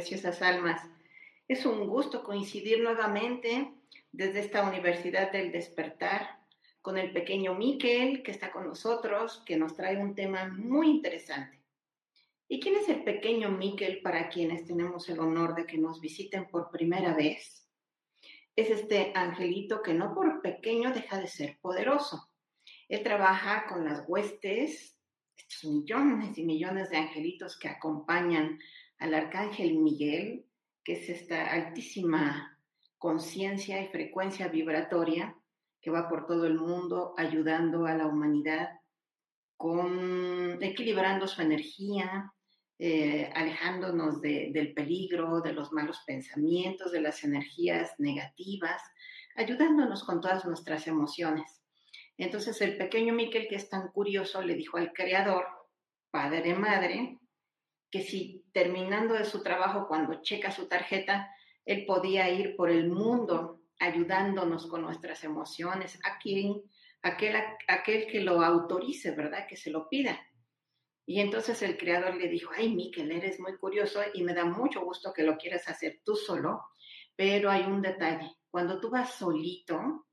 Preciosas almas. Es un gusto coincidir nuevamente desde esta Universidad del Despertar con el pequeño Miquel que está con nosotros, que nos trae un tema muy interesante. ¿Y quién es el pequeño Miquel para quienes tenemos el honor de que nos visiten por primera vez? Es este angelito que no por pequeño deja de ser poderoso. Él trabaja con las huestes, estos millones y millones de angelitos que acompañan al arcángel Miguel, que es esta altísima conciencia y frecuencia vibratoria que va por todo el mundo ayudando a la humanidad con equilibrando su energía, eh, alejándonos del peligro, de los malos pensamientos, de las energías negativas, ayudándonos con todas nuestras emociones. Entonces el pequeño Miquel, que es tan curioso, le dijo al Creador, Padre, Madre, que si terminando de su trabajo, cuando checa su tarjeta, él podía ir por el mundo ayudándonos con nuestras emociones, a quien, aquel, aquel que lo autorice, ¿verdad? Que se lo pida. Y entonces el creador le dijo, ay, Miquel, eres muy curioso y me da mucho gusto que lo quieras hacer tú solo, pero hay un detalle. Cuando tú vas solito,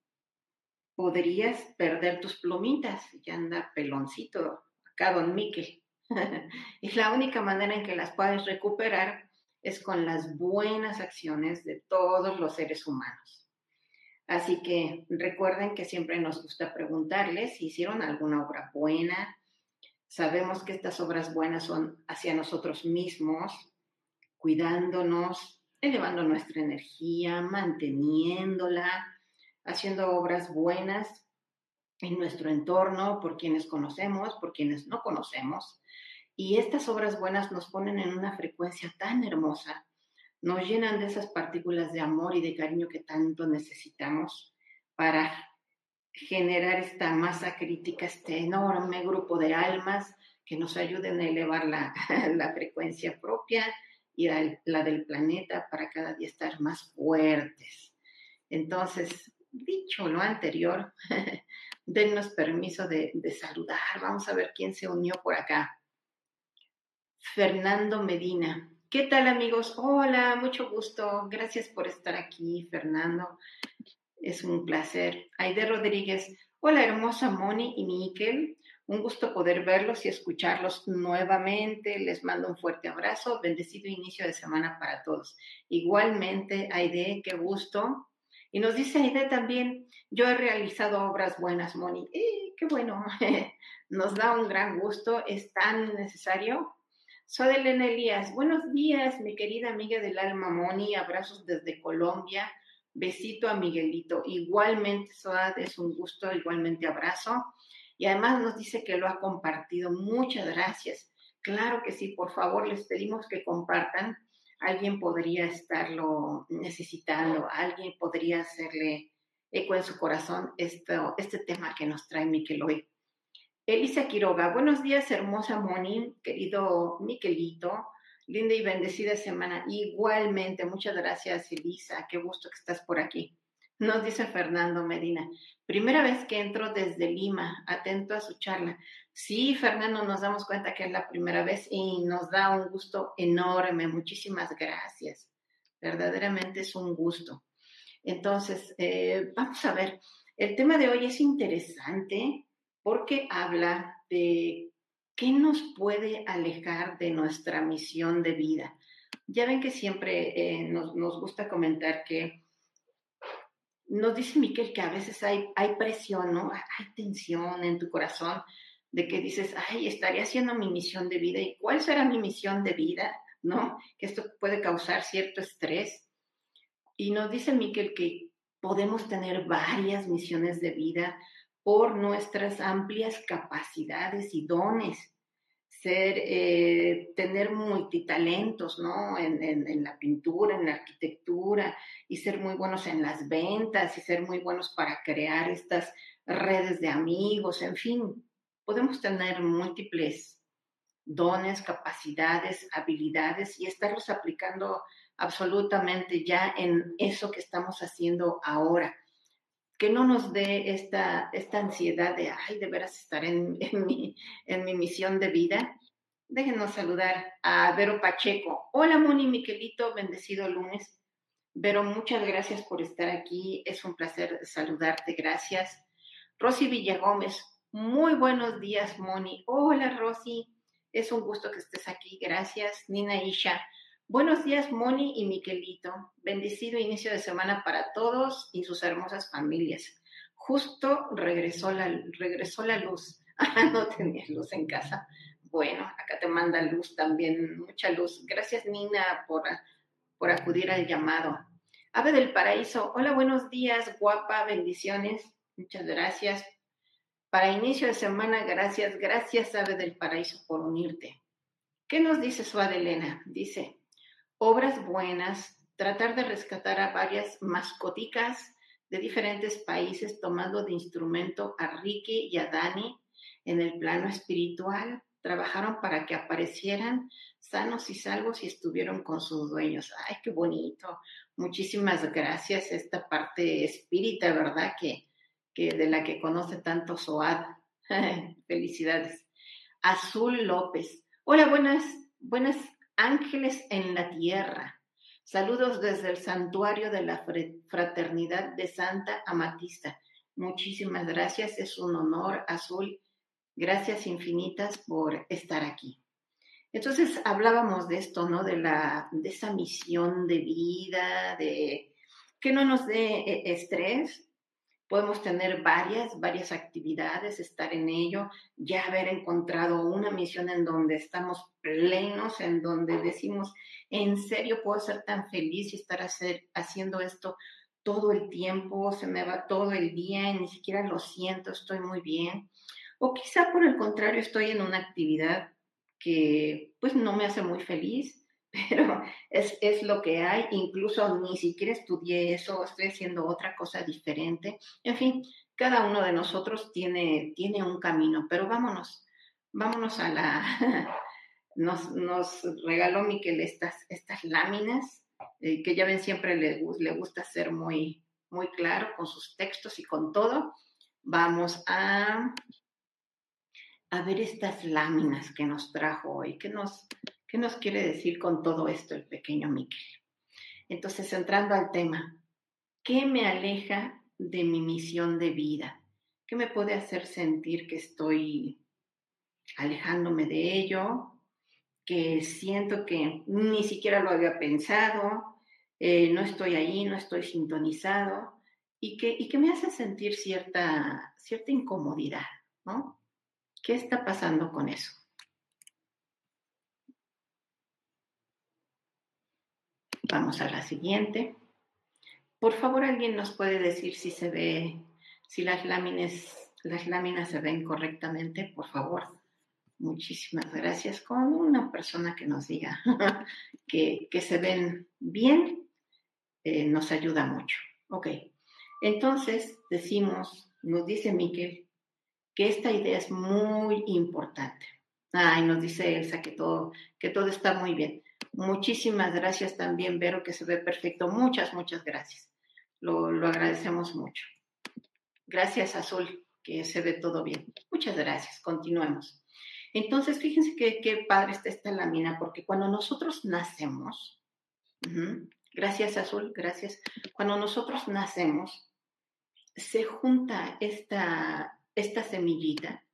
podrías perder tus plumitas. Ya anda peloncito acá, don Miquel. y la única manera en que las puedes recuperar es con las buenas acciones de todos los seres humanos. Así que recuerden que siempre nos gusta preguntarles si hicieron alguna obra buena. Sabemos que estas obras buenas son hacia nosotros mismos, cuidándonos, elevando nuestra energía, manteniéndola, haciendo obras buenas en nuestro entorno, por quienes conocemos, por quienes no conocemos, y estas obras buenas nos ponen en una frecuencia tan hermosa, nos llenan de esas partículas de amor y de cariño que tanto necesitamos para generar esta masa crítica, este enorme grupo de almas que nos ayuden a elevar la, frecuencia propia y la, del planeta para cada día estar más fuertes. Entonces, dicho lo anterior, dennos permiso de saludar. Vamos a ver quién se unió por acá. Fernando Medina. ¿Qué tal amigos? Hola, mucho gusto. Gracias por estar aquí, Fernando. Es un placer. Aide Rodríguez. Hola, hermosa Moni y Miquel. Un gusto poder verlos y escucharlos nuevamente. Les mando un fuerte abrazo. Bendecido inicio de semana para todos. Igualmente, Aide, qué gusto. Y nos dice Aide también, yo he realizado obras buenas, Moni. ¡Eh, qué bueno! Nos da un gran gusto. Es tan necesario Soy Elena Elías. Buenos días, mi querida amiga del alma Moni. Abrazos desde Colombia. Besito a Miguelito. Igualmente, Soad, es un gusto. Igualmente abrazo. Y además nos dice que lo ha compartido. Muchas gracias. Claro que sí, por favor, les pedimos que compartan. Alguien podría estarlo necesitando. Alguien podría hacerle eco en su corazón esto, este tema que nos trae Miquel hoy. Elisa Quiroga, buenos días, hermosa Moni, querido Miquelito, linda y bendecida semana. Igualmente, muchas gracias, Elisa, qué gusto que estás por aquí. Nos dice Fernando Medina, primera vez que entro desde Lima, atento a su charla. Sí, Fernando, nos damos cuenta que es la primera vez y nos da un gusto enorme. Muchísimas gracias. Verdaderamente es un gusto. Entonces, eh, vamos a ver, el tema de hoy es interesante porque habla de qué nos puede alejar de nuestra misión de vida. Ya ven que siempre eh, nos, gusta comentar que nos dice Miquel que a veces hay, hay presión, ¿no? Hay tensión en tu corazón de que dices, ay, estaría haciendo mi misión de vida. ¿Y cuál será mi misión de vida? ¿No? Que esto puede causar cierto estrés. Y nos dice Miquel que podemos tener varias misiones de vida por nuestras amplias capacidades y dones, ser, eh, tener multitalentos, ¿no? En, en, la pintura, en la arquitectura, y ser muy buenos en las ventas, y ser muy buenos para crear estas redes de amigos, en fin, podemos tener múltiples dones, capacidades, habilidades y estarlos aplicando absolutamente ya en eso que estamos haciendo ahora que no nos dé esta, esta ansiedad de, ay, de veras estar en, en, mi, en mi misión de vida. Déjenos saludar a Vero Pacheco. Hola, Moni Miquelito, bendecido lunes. Vero, muchas gracias por estar aquí. Es un placer saludarte. Gracias. Rosy Villagómez, muy buenos días, Moni. Hola, Rosy. Es un gusto que estés aquí. Gracias. Nina Isha, Buenos días, Moni y Miquelito. Bendecido inicio de semana para todos y sus hermosas familias. Justo regresó la, regresó la luz. Ah, no tenías luz en casa. Bueno, acá te manda luz también, mucha luz. Gracias, Nina, por, por acudir al llamado. Ave del Paraíso, hola, buenos días, guapa, bendiciones. Muchas gracias. Para inicio de semana, gracias, gracias, Ave del Paraíso, por unirte. ¿Qué nos dice su Adelena? Dice, obras buenas, tratar de rescatar a varias mascoticas de diferentes países tomando de instrumento a Ricky y a Dani en el plano espiritual. Trabajaron para que aparecieran sanos y salvos y estuvieron con sus dueños. Ay, qué bonito. Muchísimas gracias. Esta parte espírita, ¿verdad? Que, de la que conoce tanto Soad. Felicidades. Azul López. Hola, buenas, buenas Ángeles en la tierra. Saludos desde el santuario de la fraternidad de Santa Amatista. Muchísimas gracias, es un honor, Azul. Gracias infinitas por estar aquí. Entonces hablábamos de esto, ¿no? De la de esa misión de vida, de que no nos dé eh, estrés, Podemos tener varias, varias actividades, estar en ello, ya haber encontrado una misión en donde estamos plenos, en donde decimos, en serio puedo ser tan feliz y estar hacer, haciendo esto todo el tiempo, se me va todo el día y ni siquiera lo siento, estoy muy bien. O quizá por el contrario estoy en una actividad que pues no me hace muy feliz, pero es, es, lo que hay, incluso ni siquiera estudié eso, estoy haciendo otra cosa diferente. En fin, cada uno de nosotros tiene, tiene un camino, pero vámonos, vámonos a la... Nos, nos regaló Miquel estas, estas láminas, eh, que ya ven, siempre le, gusta ser muy, muy claro con sus textos y con todo. Vamos a, a ver estas láminas que nos trajo hoy, que nos, ¿Qué nos quiere decir con todo esto el pequeño Miquel? Entonces, entrando al tema, ¿qué me aleja de mi misión de vida? ¿Qué me puede hacer sentir que estoy alejándome de ello? Que siento que ni siquiera lo había pensado, eh, no estoy ahí, no estoy sintonizado y que, me hace sentir cierta, cierta incomodidad, ¿no? ¿Qué está pasando con eso? Vamos a la siguiente. Por favor, alguien nos puede decir si se ve, si las láminas, las láminas se ven correctamente, por favor. Muchísimas gracias. Con una persona que nos diga que, se ven bien, eh, nos ayuda mucho. Ok. Entonces, decimos, nos dice Miquel, que esta idea es muy importante. Ay, nos dice Elsa que todo, que todo está muy bien. Muchísimas gracias también, Vero, que se ve perfecto. Muchas, muchas gracias. Lo, lo agradecemos mucho. Gracias, Azul, que se ve todo bien. Muchas gracias. Continuemos. Entonces, fíjense qué padre está esta lámina, porque cuando nosotros nacemos, gracias Azul, gracias, cuando nosotros nacemos, se junta esta, esta semillita,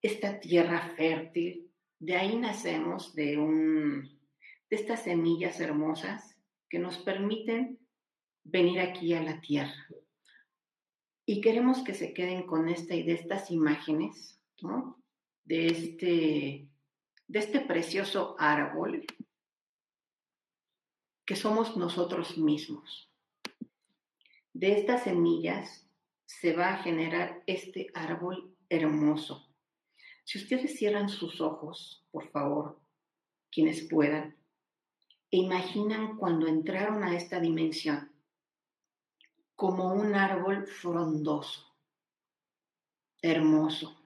esta tierra fértil, de ahí nacemos de, un, de estas semillas hermosas que nos permiten venir aquí a la tierra. Y queremos que se queden con esta y de estas imágenes de, este, de este precioso árbol que somos nosotros mismos. De estas semillas se va a generar este árbol hermoso. Si ustedes cierran sus ojos, por favor, quienes puedan, e imaginan cuando entraron a esta dimensión como un árbol frondoso, hermoso,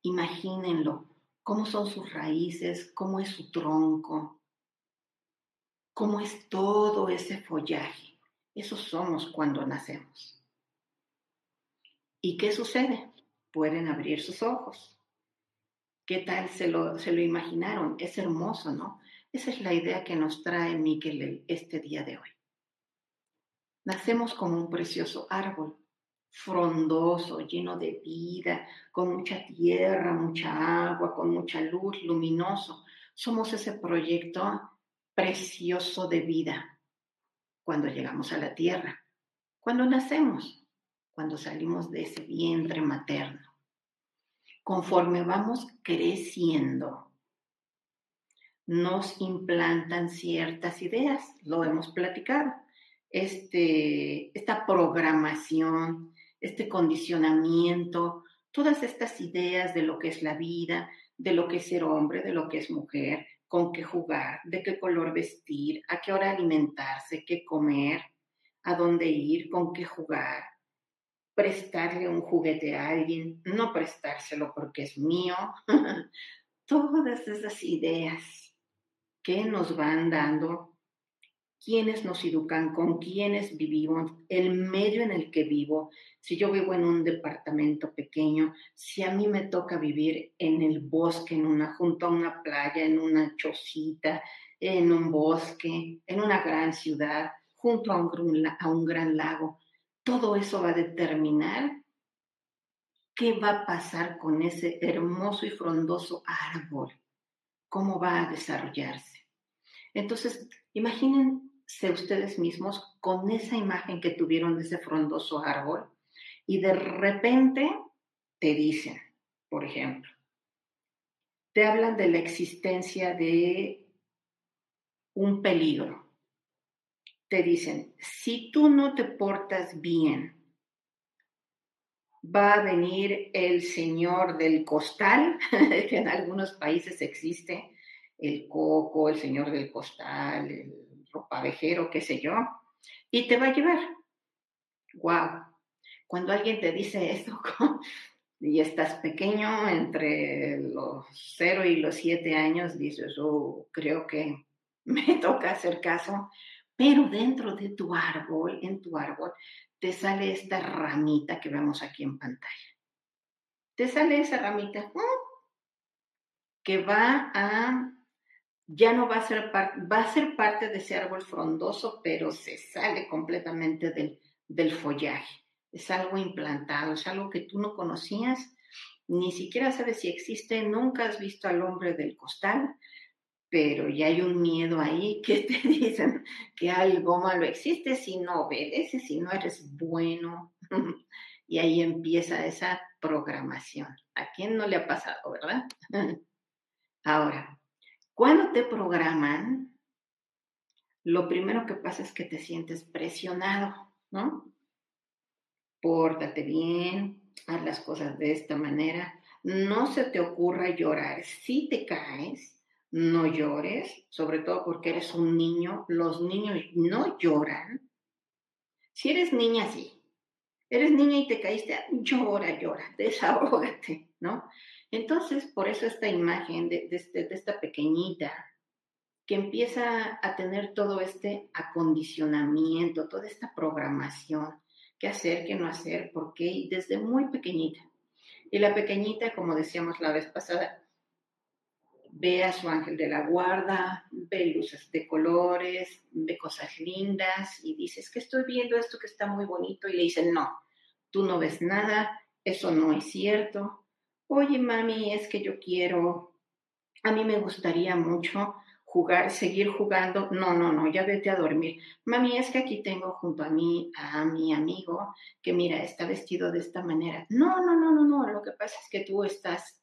Imagínenlo, cómo son sus raíces, cómo es su tronco, cómo es todo ese follaje. Eso somos cuando nacemos. ¿Y qué sucede? Pueden abrir sus ojos. ¿Qué tal se lo, se lo imaginaron? Es hermoso, ¿no? Esa es la idea que nos trae Miquel este día de hoy. Nacemos como un precioso árbol frondoso, lleno de vida, con mucha tierra, mucha agua, con mucha luz, luminoso. Somos ese proyecto precioso de vida cuando llegamos a la tierra, cuando nacemos, cuando salimos de ese vientre materno. Conforme vamos creciendo, nos implantan ciertas ideas, lo hemos platicado. Este, esta programación, este condicionamiento, todas estas ideas de lo que es la vida, de lo que es ser hombre, de lo que es mujer, con qué jugar, de qué color vestir, a qué hora alimentarse, qué comer, a dónde ir, con qué jugar, prestarle un juguete a alguien, no prestárselo porque es mío. Todas esas ideas que nos van dando quiénes nos educan, con quiénes vivimos, el medio en el que vivo. Si yo vivo en un departamento pequeño, si a mí me toca vivir en el bosque, en una, junto a una playa, en una chocita, en un bosque, en una gran ciudad, junto a un, a un gran lago, todo eso va a determinar qué va a pasar con ese hermoso y frondoso árbol, cómo va a desarrollarse. Entonces, imaginen sé ustedes mismos con esa imagen que tuvieron de ese frondoso árbol y de repente te dicen, por ejemplo, te hablan de la existencia de un peligro. Te dicen, si tú no te portas bien, va a venir el señor del costal, que en algunos países existe, el coco, el señor del costal, el ropavejero, qué sé yo, y te va a llevar. Wow. Cuando alguien te dice esto y estás pequeño, entre los 0 y los 7 años, dices, oh, creo que me toca hacer caso, pero dentro de tu árbol, en tu árbol, te sale esta ramita que vemos aquí en pantalla. Te sale esa ramita que va a ya no va a ser parte, va a ser parte de ese árbol frondoso, pero se sale completamente del, del follaje. Es algo implantado, es algo que tú no conocías, ni siquiera sabes si existe, nunca has visto al hombre del costal, pero ya hay un miedo ahí que te dicen que algo malo existe si no obedeces, si no eres bueno. y ahí empieza esa programación. ¿A quién no le ha pasado, verdad? Ahora, cuando te programan, lo primero que pasa es que te sientes presionado, ¿no? Pórtate bien, haz las cosas de esta manera, no se te ocurra llorar. Si te caes, no llores, sobre todo porque eres un niño. Los niños no lloran. Si eres niña, sí. Eres niña y te caíste, llora, llora, desahógate, ¿no? Entonces, por eso esta imagen de, este, de esta pequeñita que empieza a tener todo este acondicionamiento, toda esta programación, qué hacer, qué no hacer, por qué, desde muy pequeñita. Y la pequeñita, como decíamos la vez pasada, ve a su ángel de la guarda, ve luces de colores, ve cosas lindas y dice, es que estoy viendo esto que está muy bonito y le dicen, no, tú no ves nada, eso no es cierto. Oye, mami, es que yo quiero, a mí me gustaría mucho jugar, seguir jugando. No, no, no, ya vete a dormir. Mami, es que aquí tengo junto a mí a mi amigo que mira, está vestido de esta manera. No, no, no, no, no, lo que pasa es que tú estás,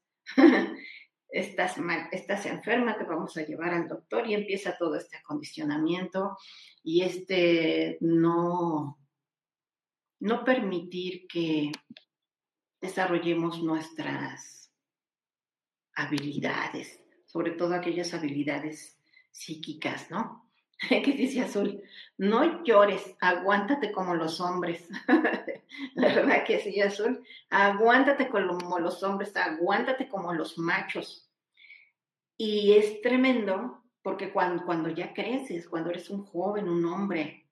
estás mal, estás enferma, te vamos a llevar al doctor y empieza todo este acondicionamiento y este no, no permitir que desarrollemos nuestras habilidades, sobre todo aquellas habilidades psíquicas, ¿no? ¿Qué dice Azul? No llores, aguántate como los hombres. ¿Verdad que sí, Azul? Aguántate como los hombres, aguántate como los machos. Y es tremendo porque cuando, cuando ya creces, cuando eres un joven, un hombre,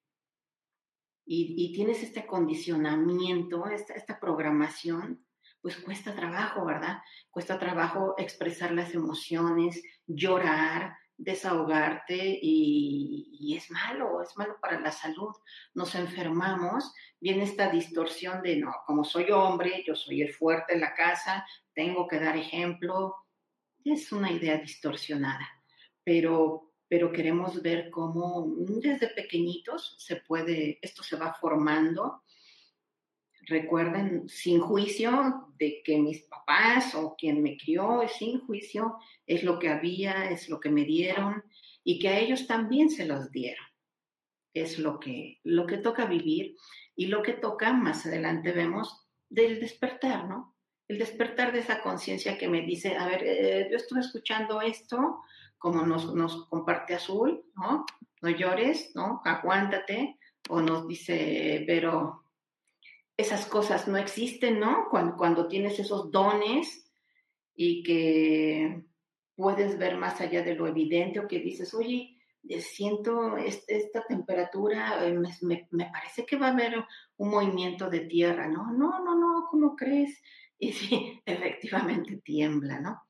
y, tienes este acondicionamiento, esta, esta programación, pues cuesta trabajo, ¿verdad? Cuesta trabajo expresar las emociones, llorar, desahogarte y, es malo, es malo para la salud. Nos enfermamos, viene esta distorsión de, no, como soy hombre, yo soy el fuerte en la casa, tengo que dar ejemplo. Es una idea distorsionada, pero, pero queremos ver cómo desde pequeñitos se puede, esto se va formando recuerden, sin juicio de que mis papás o quien me crió sin juicio, es lo que había, es lo que me dieron y que a ellos también se los dieron. Es lo que, lo que toca vivir y lo que toca, más adelante vemos, del despertar, ¿no? El despertar de esa conciencia que me dice, a ver, eh, yo estuve escuchando esto, como nos, nos comparte Azul, ¿no? No llores, ¿no? Aguántate. O nos dice, pero esas cosas no existen, ¿no? Cuando, tienes esos dones y que puedes ver más allá de lo evidente o que dices, oye, siento esta temperatura, eh, me, parece que va a haber un movimiento de tierra, ¿no? No, no, no, ¿cómo crees? Y sí, efectivamente tiembla, ¿no?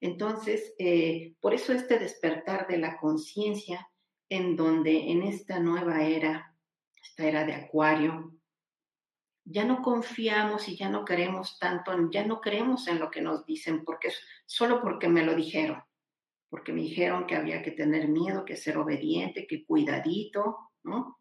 Entonces, eh, por eso este despertar de la conciencia en donde en esta nueva era, esta era de Acuario, ya no confiamos y ya no queremos tanto, ya no creemos en lo que nos dicen, porque solo porque me lo dijeron, porque me dijeron que había que tener miedo, que ser obediente, que cuidadito, ¿no?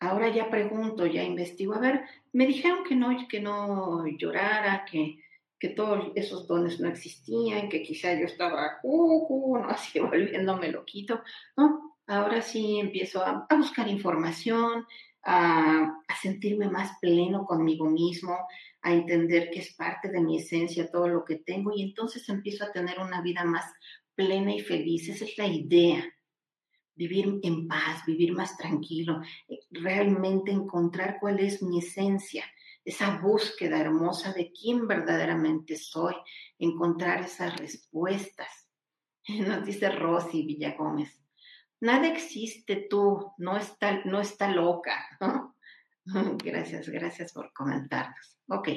Ahora ya pregunto, ya investigo, a ver, me dijeron que no, que no llorara, que, que todos esos dones no existían, que quizá yo estaba, uh, uh, ¿no? así volviéndome loquito, ¿no? Ahora sí empiezo a buscar información, a, sentirme más pleno conmigo mismo, a entender que es parte de mi esencia todo lo que tengo y entonces empiezo a tener una vida más plena y feliz. Esa es la idea. Vivir en paz, vivir más tranquilo, eh, realmente encontrar cuál es mi esencia, esa búsqueda hermosa de quién verdaderamente soy, encontrar esas respuestas. Nos dice Rosy Villagómez, nada existe tú, no está, no está loca. Gracias, gracias por comentarnos. Ok,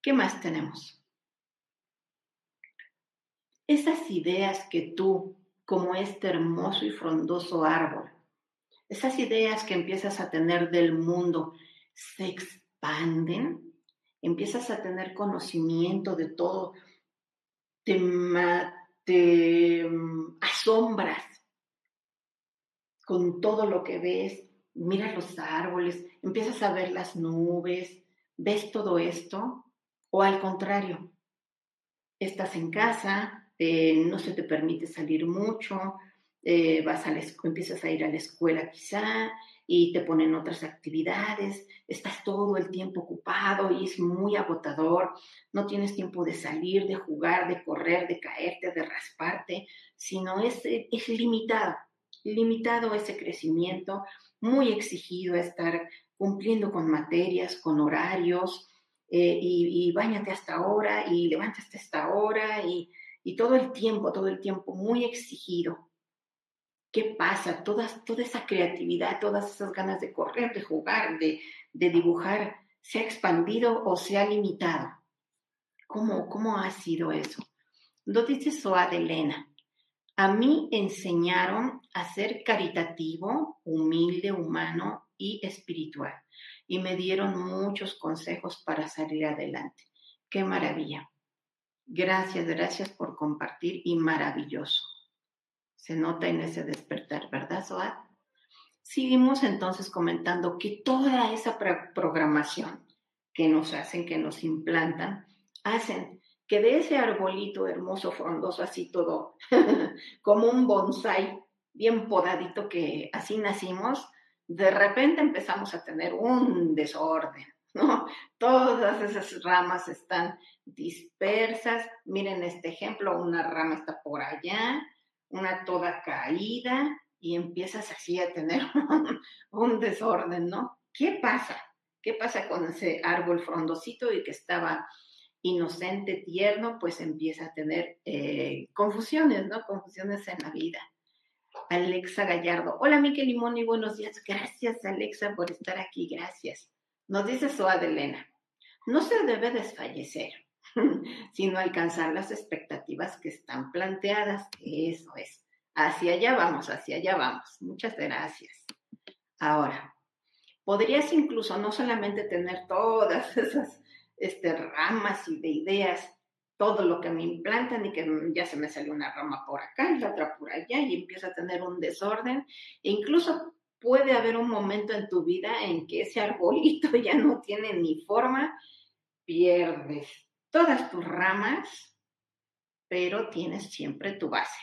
¿qué más tenemos? Esas ideas que tú, como este hermoso y frondoso árbol, esas ideas que empiezas a tener del mundo, se expanden, empiezas a tener conocimiento de todo, te, te mm, asombras con todo lo que ves, miras los árboles, empiezas a ver las nubes, ves todo esto, o al contrario, estás en casa, eh, no se te permite salir mucho, eh, vas a la, empiezas a ir a la escuela quizá y te ponen otras actividades, estás todo el tiempo ocupado y es muy agotador, no tienes tiempo de salir, de jugar, de correr, de caerte, de rasparte, sino es, es limitado, limitado ese crecimiento, muy exigido estar cumpliendo con materias, con horarios, eh, y, y bañate hasta ahora y levántate hasta esta hora y, todo el tiempo, todo el tiempo muy exigido. ¿Qué pasa? toda esa creatividad, todas esas ganas de correr, de jugar, de, dibujar, ¿se ha expandido o se ha limitado? ¿Cómo, cómo ha sido eso? Lo dice Soa de Elena. A mí enseñaron a ser caritativo, humilde, humano y espiritual. Y me dieron muchos consejos para salir adelante. Qué maravilla. Gracias, gracias por compartir y maravilloso se nota en ese despertar, ¿verdad, Soad? Seguimos entonces comentando que toda esa programación que nos hacen, que nos implantan, hacen que de ese arbolito hermoso, frondoso, así todo, como un bonsai bien podadito que así nacimos, de repente empezamos a tener un desorden, ¿no? Todas esas ramas están dispersas. Miren este ejemplo, una rama está por allá, una toda caída y empiezas así a tener un, desorden, ¿no? ¿Qué pasa? ¿Qué pasa con ese árbol frondosito y que estaba inocente, tierno? Pues empieza a tener eh, confusiones, ¿no? Confusiones en la vida. Alexa Gallardo. Hola, Miquel Limón y buenos días. Gracias, Alexa, por estar aquí. Gracias. Nos dice Soa Elena. No se debe desfallecer. sino alcanzar las expectativas que están planteadas. Eso es. Hacia allá vamos, hacia allá vamos. Muchas gracias. Ahora, podrías incluso no solamente tener todas esas este, ramas y de ideas, todo lo que me implantan y que ya se me salió una rama por acá y la otra por allá y empieza a tener un desorden. E incluso puede haber un momento en tu vida en que ese arbolito ya no tiene ni forma, pierdes todas tus ramas, pero tienes siempre tu base.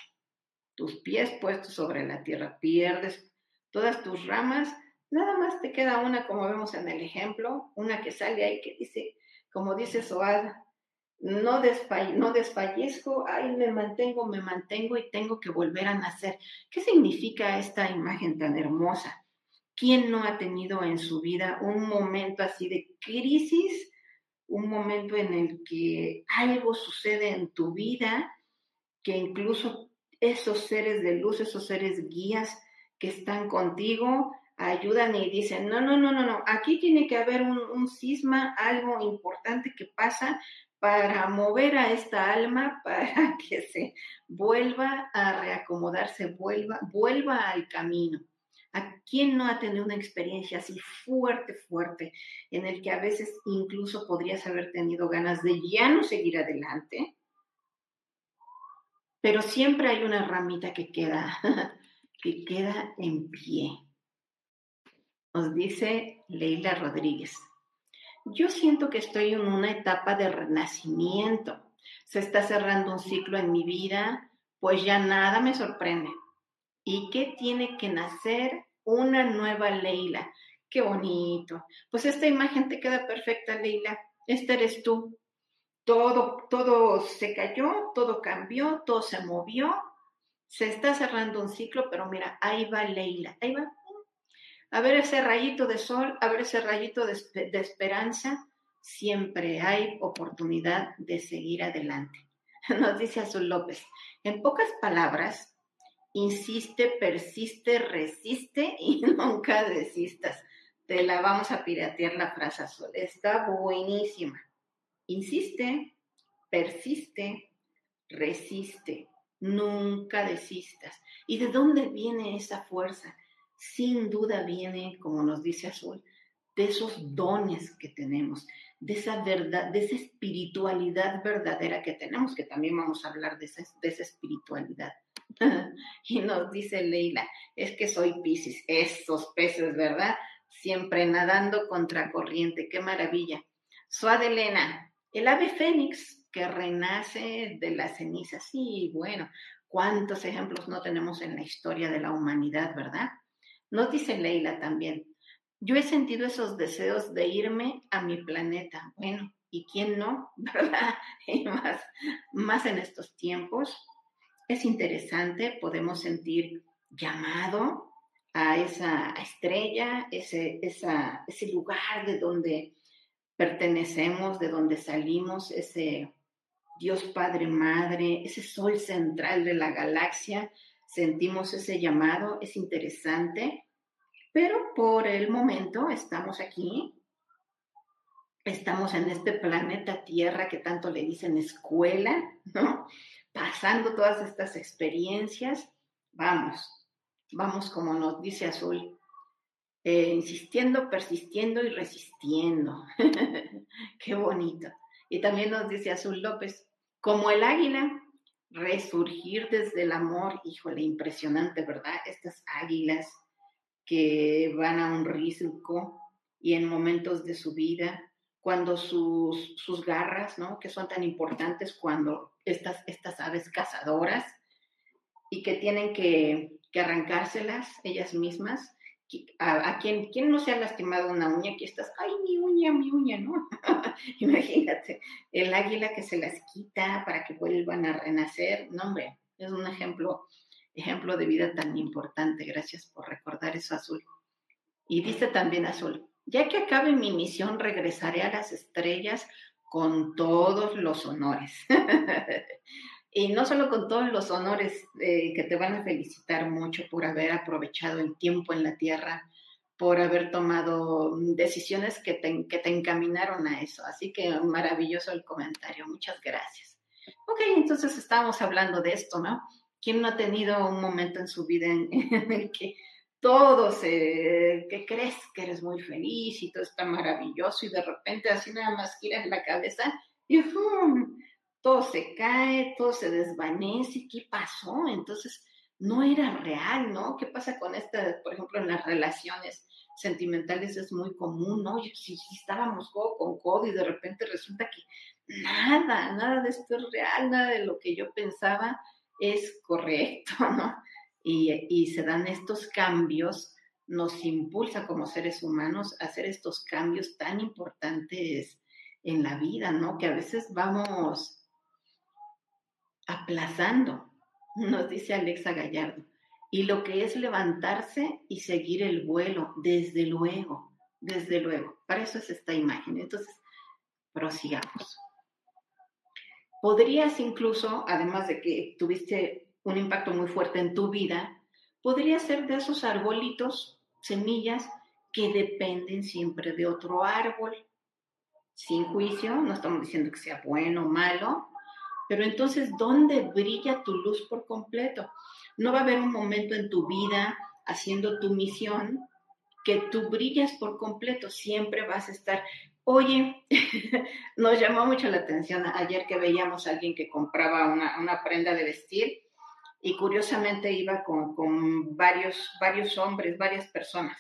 Tus pies puestos sobre la tierra, pierdes todas tus ramas, nada más te queda una, como vemos en el ejemplo, una que sale ahí que dice, como dice Soad, no, desfallezco, ahí me mantengo, me mantengo y tengo que volver a nacer. ¿Qué significa esta imagen tan hermosa? ¿Quién no ha tenido en su vida un momento así de crisis un momento en el que algo sucede en tu vida, que incluso esos seres de luz, esos seres guías que están contigo, ayudan y dicen, no, no, no, no, no, aquí tiene que haber un, un cisma, algo importante que pasa para mover a esta alma, para que se vuelva a reacomodarse, vuelva, vuelva al camino. ¿A quién no ha tenido una experiencia así fuerte, fuerte, en el que a veces incluso podrías haber tenido ganas de ya no seguir adelante? Pero siempre hay una ramita que queda, que queda en pie. Nos dice Leila Rodríguez. Yo siento que estoy en una etapa de renacimiento. Se está cerrando un ciclo en mi vida, pues ya nada me sorprende. ¿Y qué tiene que nacer una nueva Leila. Qué bonito. Pues esta imagen te queda perfecta, Leila. Esta eres tú. Todo, todo se cayó, todo cambió, todo se movió. Se está cerrando un ciclo, pero mira, ahí va Leila. Ahí va. A ver ese rayito de sol, a ver ese rayito de, esperanza. Siempre hay oportunidad de seguir adelante. Nos dice Azul López. En pocas palabras, insiste, persiste, resiste y nunca desistas. Te la vamos a piratear la frase azul. Está buenísima. Insiste, persiste, resiste. Nunca desistas. ¿Y de dónde viene esa fuerza? Sin duda viene, como nos dice Azul, de esos dones que tenemos, de esa verdad, de esa espiritualidad verdadera que tenemos, que también vamos a hablar de esa, de esa espiritualidad y nos dice Leila, es que soy Pisces, esos peces, ¿verdad? Siempre nadando contra corriente, qué maravilla. Suad Elena, el ave fénix que renace de la ceniza, sí, bueno, ¿Cuántos ejemplos no tenemos en la historia de la humanidad, verdad? Nos dice Leila también, yo he sentido esos deseos de irme a mi planeta. Bueno, ¿y quién no? ¿Verdad? Y más, más en estos tiempos. Es interesante, podemos sentir llamado a esa estrella, ese, ese lugar de donde pertenecemos, de donde salimos, ese Dios Padre Madre, ese sol central de la galaxia, sentimos ese llamado, es interesante, pero por el momento estamos aquí, estamos en este planeta Tierra que tanto le dicen escuela, ¿no? Pasando todas estas experiencias, vamos, vamos como nos dice Azul, eh, insistiendo, persistiendo y resistiendo. Qué bonito. Y también nos dice Azul López, como el águila, resurgir desde el amor, híjole, impresionante, ¿verdad? Estas águilas que van a un risco y en momentos de su vida, cuando sus, sus garras, ¿no? Que son tan importantes cuando estas, estas aves cazadoras y que tienen que, arrancárselas ellas mismas. A, a quien, no se ha lastimado una uña, aquí estás, ay, mi uña, mi uña, ¿no? Imagínate, el águila que se las quita para que vuelvan a renacer, no, hombre, es un ejemplo, ejemplo de vida tan importante. Gracias por recordar eso, Azul. Y dice también Azul, ya que acabe mi misión, regresaré a las estrellas con todos los honores. y no solo con todos los honores eh, que te van a felicitar mucho por haber aprovechado el tiempo en la tierra, por haber tomado decisiones que te, que te encaminaron a eso. Así que maravilloso el comentario, muchas gracias. Ok, entonces estábamos hablando de esto, ¿no? ¿Quién no ha tenido un momento en su vida en, el que todo se, que crees que eres muy feliz y todo está maravilloso y de repente así nada más giras la cabeza y ¡fum! Todo se cae, todo se desvanece, ¿qué pasó? Entonces, no era real, ¿no? ¿Qué pasa con esta, por ejemplo, en las relaciones sentimentales es muy común, ¿no? Si, estábamos codo con codo y de repente resulta que nada, nada de esto es real, nada de lo que yo pensaba es correcto, ¿no? Y, se dan estos cambios, nos impulsa como seres humanos hacer estos cambios tan importantes en la vida, ¿no? Que a veces vamos aplazando, nos dice Alexa Gallardo. Y lo que es levantarse y seguir el vuelo, desde luego, desde luego. Para eso es esta imagen. Entonces, prosigamos. Podrías incluso, además de que tuviste un impacto muy fuerte en tu vida, podría ser de esos arbolitos, semillas, que dependen siempre de otro árbol. Sin juicio, no estamos diciendo que sea bueno o malo, pero entonces, ¿dónde brilla tu luz por completo? No va a haber un momento en tu vida haciendo tu misión que tú brillas por completo, siempre vas a estar. Oye, nos llamó mucho la atención ayer que veíamos a alguien que compraba una, prenda de vestir y curiosamente iba con, con, varios, varios hombres, varias personas.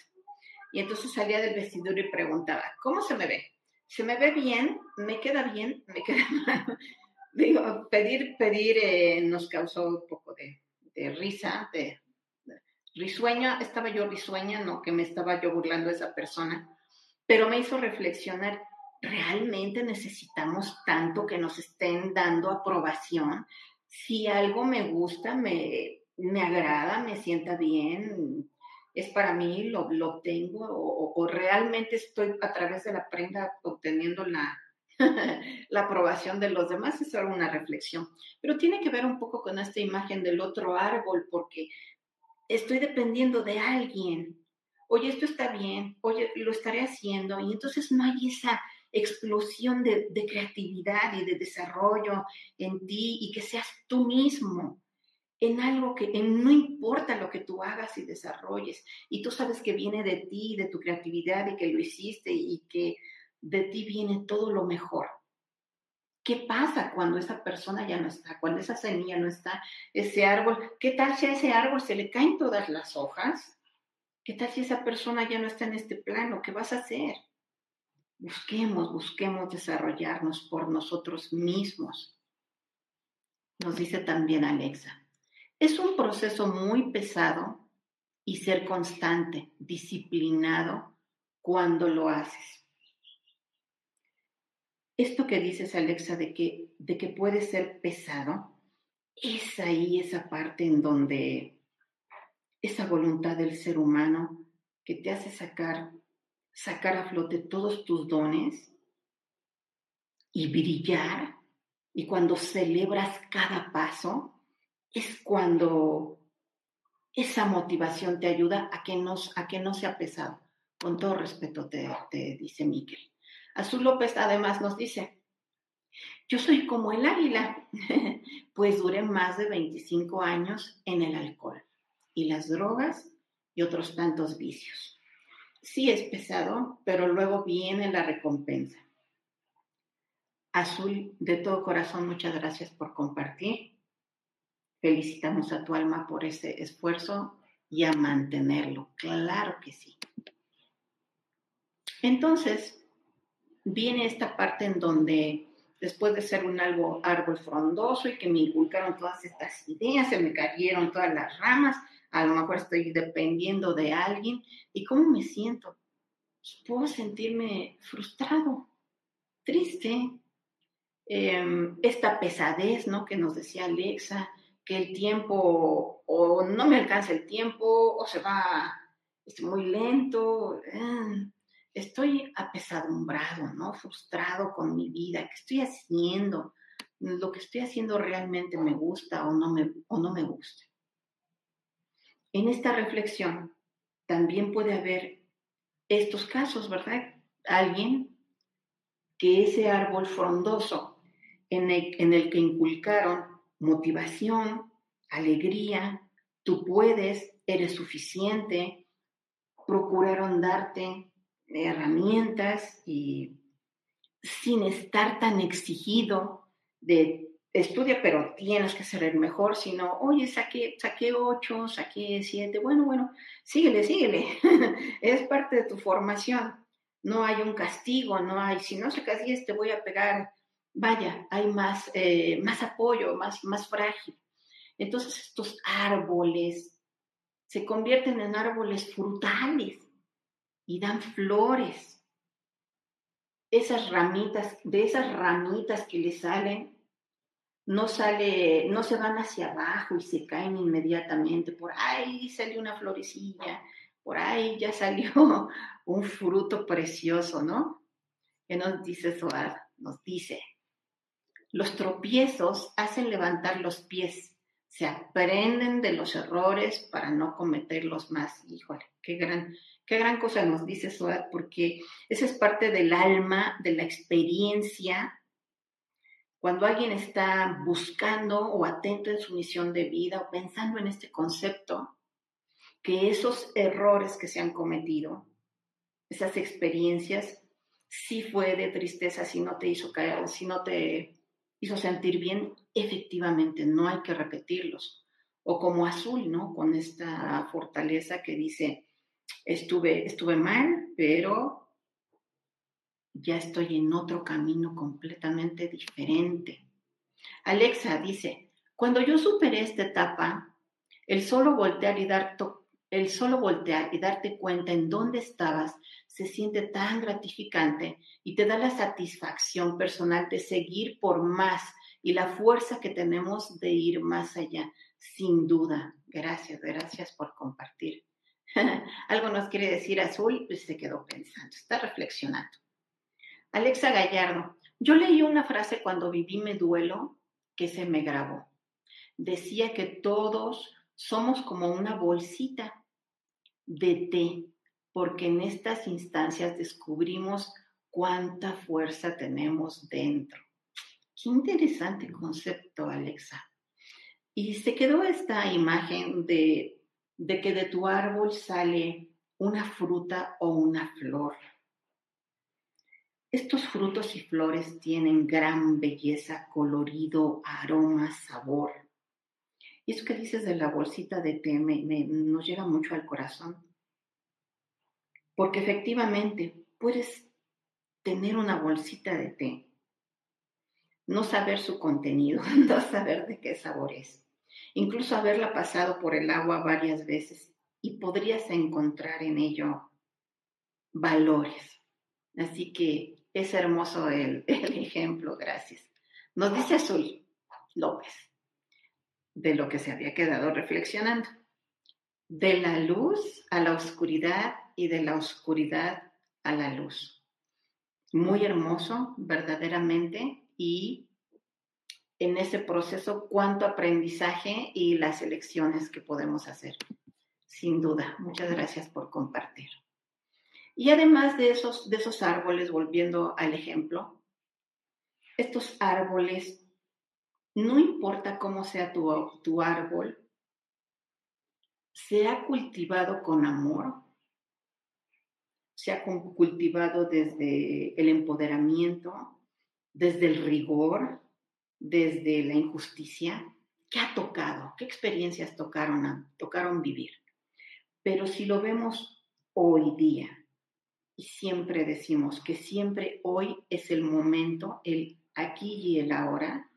Y entonces salía del vestidor y preguntaba, ¿cómo se me ve? ¿Se me ve bien? ¿Me queda bien? ¿Me queda mal? Digo, pedir, pedir eh, nos causó un poco de, risa, de, risueña, estaba yo risueña, no que me estaba yo burlando de esa persona, pero me hizo reflexionar, ¿realmente necesitamos tanto que nos estén dando aprobación? Si algo me gusta, me, me agrada, me sienta bien, es para mí, lo, lo tengo, o realmente estoy a través de la prenda obteniendo la, la aprobación de los demás es solo una reflexión, pero tiene que ver un poco con esta imagen del otro árbol, porque estoy dependiendo de alguien. Oye, esto está bien, oye, lo estaré haciendo, y entonces no hay esa explosión de, creatividad y de desarrollo en ti y que seas tú mismo en algo que no importa lo que tú hagas y desarrolles, y tú sabes que viene de ti, de tu creatividad y que lo hiciste y que de ti viene todo lo mejor. ¿Qué pasa cuando esa persona ya no está? Cuando esa semilla no está, ese árbol, ¿qué tal si a ese árbol se le caen todas las hojas? ¿Qué tal si esa persona ya no está en este plano? ¿Qué vas a hacer? Busquemos, busquemos desarrollarnos por nosotros mismos. Nos dice también Alexa, Es un proceso muy pesado y ser constante, disciplinado cuando lo haces. Esto que dices, Alexa, de que, de que puede ser pesado, es ahí esa parte en donde esa voluntad del ser humano que te hace sacar, sacar a flote todos tus dones y brillar. Y cuando celebras cada paso, es cuando esa motivación te ayuda a que no, a que no sea pesado. Con todo respeto te, te dice Miquel. Azul López además nos dice, yo soy como el águila, pues duré más de 25 años en el alcohol y las drogas y otros tantos vicios. Sí es pesado, pero luego viene la recompensa. Azul, de todo corazón, muchas gracias por compartir. Felicitamos a tu alma por ese esfuerzo y a mantenerlo. Claro que sí. Entonces, viene esta parte en donde después de ser un árbol frondoso y que me inculcaron todas estas ideas, se me cayeron todas las ramas, a lo mejor estoy dependiendo de alguien. ¿Y cómo me siento? Pues, puedo sentirme frustrado, triste, em, esta pesadez, ¿no? Que nos decía Alexa, que el tiempo o no me alcanza el tiempo o se va este, muy lento. Em, estoy apesadumbrado, ¿no? Frustrado con mi vida, ¿qué estoy haciendo? ¿Lo que estoy haciendo realmente me gusta o no me, o no me gusta? En esta reflexión también puede haber estos casos, ¿verdad? Alguien que ese árbol frondoso en el, en el que inculcaron motivación, alegría, tú puedes, eres suficiente, procuraron darte herramientas y sin estar tan exigido de estudia, pero tienes que ser el mejor, sino, oye, saqué, saqué ocho, saqué siete, bueno, bueno, síguele, síguele, es parte de tu formación, no hay un castigo, no hay, si no sacas diez te voy a pegar, vaya, hay más, eh, más apoyo, más, más frágil. Entonces estos árboles se convierten en árboles frutales y dan flores. Esas ramitas, de esas ramitas que le salen, no sale, no se van hacia abajo y se caen inmediatamente. Por ahí salió una florecilla, por ahí ya salió un fruto precioso, ¿no? ¿Qué nos dice Soad? Nos dice, los tropiezos hacen levantar los pies, se aprenden de los errores para no cometerlos más. Híjole, qué gran, qué gran cosa nos dice Soad, porque esa es parte del alma, de la experiencia cuando alguien está buscando o atento en su misión de vida o pensando en este concepto, que esos errores que se han cometido, esas experiencias, sí fue de tristeza, si no te hizo caer, si no te hizo sentir bien, efectivamente no hay que repetirlos. O como azul, ¿no? Con esta fortaleza que dice, estuve, estuve mal, pero ya estoy en otro camino completamente diferente. Alexa dice, cuando yo superé esta etapa, el solo voltear y dar el solo voltear y darte cuenta en dónde estabas se siente tan gratificante y te da la satisfacción personal de seguir por más y la fuerza que tenemos de ir más allá, sin duda. Gracias, gracias por compartir. Algo nos quiere decir Azul, pues se quedó pensando, está reflexionando. Alexa Gallardo, yo leí una frase cuando viví mi duelo que se me grabó. Decía que todos somos como una bolsita de té, porque en estas instancias descubrimos cuánta fuerza tenemos dentro. Qué interesante concepto, Alexa. Y se quedó esta imagen de, de que de tu árbol sale una fruta o una flor. Estos frutos y flores tienen gran belleza, colorido, aroma, sabor. Y eso que dices de la bolsita de té me, nos llega mucho al corazón. Porque efectivamente puedes tener una bolsita de té, no saber su contenido, no saber de qué sabor es. incluso haberla pasado por el agua varias veces y podrías encontrar en ello valores. Así que es hermoso el, el ejemplo, gracias. Nos dice Azul López, de lo que se había quedado reflexionando, de la luz a la oscuridad y de la oscuridad a la luz. Muy hermoso, verdaderamente, y en ese proceso cuánto aprendizaje y las elecciones que podemos hacer. Sin duda, muchas gracias por compartir. Y además de esos, de esos árboles, volviendo al ejemplo, estos árboles, no importa cómo sea tu, tu árbol, se ha cultivado con amor, se ha cultivado desde el empoderamiento, desde el rigor, desde la injusticia. ¿Qué ha tocado? ¿Qué experiencias tocaron, tocaron vivir? Pero si lo vemos hoy día, y siempre decimos que siempre hoy es el momento, el aquí y el ahora,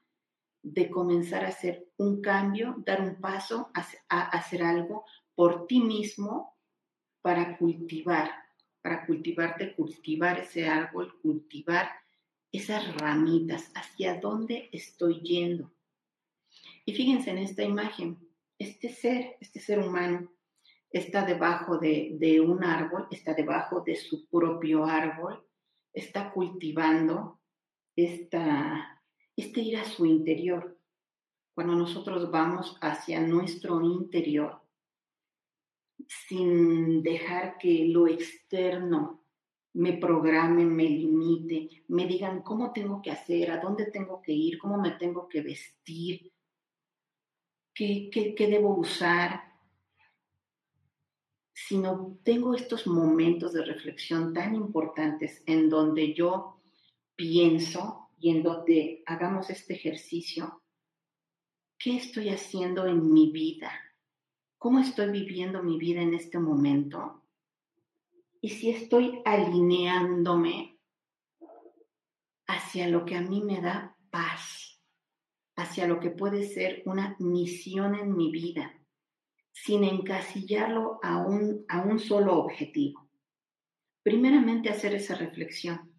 de comenzar a hacer un cambio, dar un paso, a, hacer algo por ti mismo para cultivar, para cultivarte, cultivar ese árbol, cultivar esas ramitas, hacia dónde estoy yendo. Y fíjense en esta imagen, este ser, este ser humano, está debajo de, de un árbol, está debajo de su propio árbol, está cultivando esta, este ir a su interior. Cuando nosotros vamos hacia nuestro interior, sin dejar que lo externo me programe, me limite, me digan cómo tengo que hacer, a dónde tengo que ir, cómo me tengo que vestir, qué, qué, qué debo usar, sino tengo estos momentos de reflexión tan importantes en donde yo pienso y en donde hagamos este ejercicio, ¿qué estoy haciendo en mi vida? ¿Cómo estoy viviendo mi vida en este momento? Y si estoy alineándome hacia lo que a mí me da paz, hacia lo que puede ser una misión en mi vida sin encasillarlo a un, a un solo objetivo. Primeramente hacer esa reflexión.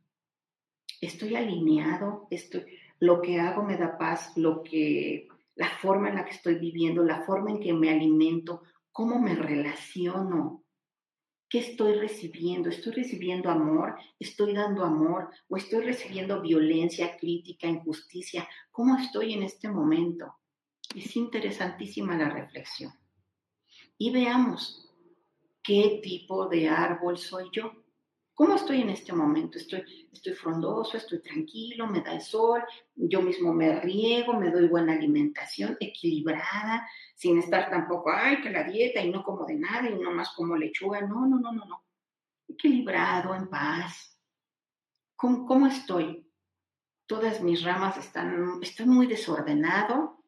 Estoy alineado, estoy, lo que hago me da paz, lo que, la forma en la que estoy viviendo, la forma en que me alimento, cómo me relaciono, qué estoy recibiendo. ¿Estoy recibiendo amor? ¿Estoy dando amor? ¿O estoy recibiendo violencia, crítica, injusticia? ¿Cómo estoy en este momento? Es interesantísima la reflexión y veamos qué tipo de árbol soy yo. ¿Cómo estoy en este momento? Estoy, estoy frondoso, estoy tranquilo, me da el sol, yo mismo me riego, me doy buena alimentación, equilibrada, sin estar tampoco, ay, que la dieta y no como de nada y no más como lechuga. No, no, no, no, no. Equilibrado, en paz. ¿Cómo, cómo estoy? Todas mis ramas están, están muy desordenado,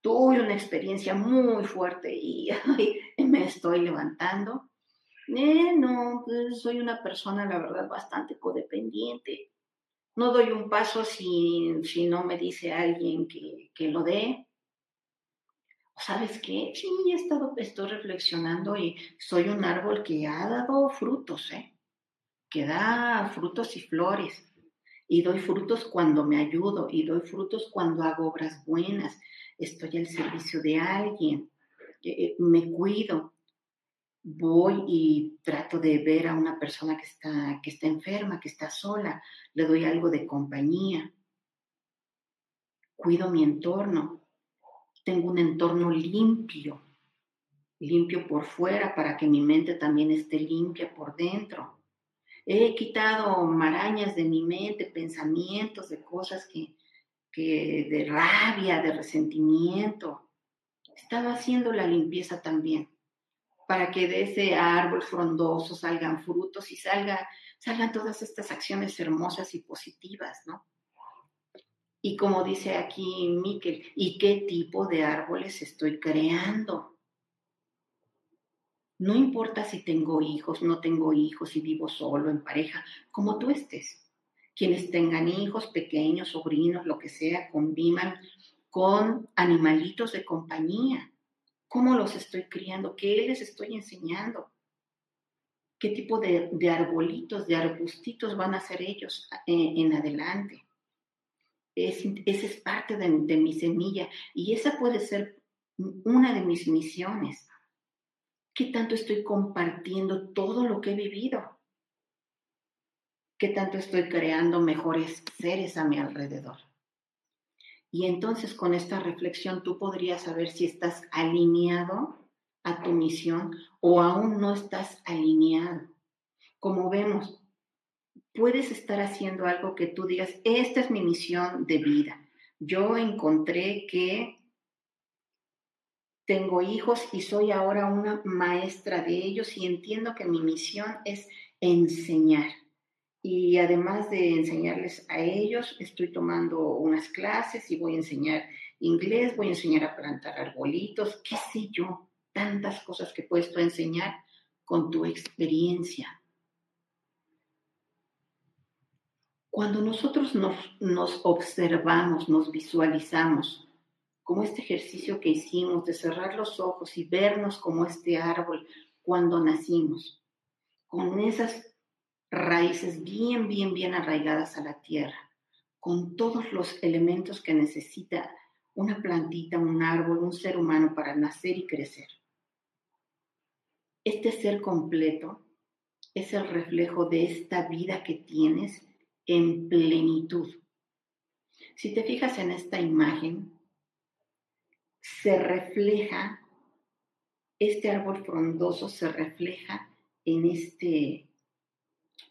tuve una experiencia muy fuerte y me estoy levantando. Eh, no, pues soy una persona, la verdad, bastante codependiente. No doy un paso si, si no me dice alguien que, que lo dé. ¿Sabes qué? Sí, he estado, estoy reflexionando y soy un árbol que ha dado frutos, ¿eh? Que da frutos y flores. Y doy frutos cuando me ayudo y doy frutos cuando hago obras buenas estoy al servicio de alguien, eh, eh, me cuido, voy y trato de ver a una persona que está, que está enferma, que está sola, le doy algo de compañía, cuido mi entorno, tengo un entorno limpio, limpio por fuera para que mi mente también esté limpia por dentro. He quitado marañas de mi mente, pensamientos de cosas que, que de rabia, de resentimiento. Estaba haciendo la limpieza también para que de ese árbol frondoso salgan frutos y salga, salgan todas estas acciones hermosas y positivas, ¿no? Y como dice aquí Miquel, ¿y qué tipo de árboles estoy creando? No importa si tengo hijos, no tengo hijos, si vivo solo, en pareja, como tú estés quienes tengan hijos pequeños, sobrinos, lo que sea, convivan con animalitos de compañía. ¿Cómo los estoy criando? ¿Qué les estoy enseñando? ¿Qué tipo de, arbolitos, de arbustitos van a ser ellos eh, en, adelante? esa es parte de mi semilla y esa puede ser una de mis misiones. ¿Qué tanto estoy compartiendo todo lo que he vivido? ¿Qué tanto estoy creando mejores seres a mi alrededor? Y entonces con esta reflexión tú podrías saber si estás alineado a tu misión o aún no estás alineado. Como vemos, puedes estar haciendo algo que tú digas, esta es mi misión de vida. Yo encontré que tengo hijos y soy ahora una maestra de ellos y entiendo que mi misión es enseñar. Y además de enseñarles a ellos, estoy tomando unas clases y voy a enseñar inglés, voy a enseñar a plantar arbolitos, qué sé yo, tantas cosas que puedes enseñar con tu experiencia. Cuando nosotros nos, nos observamos, nos visualizamos, como este ejercicio que hicimos de cerrar los ojos y vernos como este árbol cuando nacimos, con esas raíces bien, bien, bien arraigadas a la tierra, con todos los elementos que necesita una plantita, un árbol, un ser humano para nacer y crecer. Este ser completo es el reflejo de esta vida que tienes en plenitud. Si te fijas en esta imagen, se refleja, este árbol frondoso se refleja en este,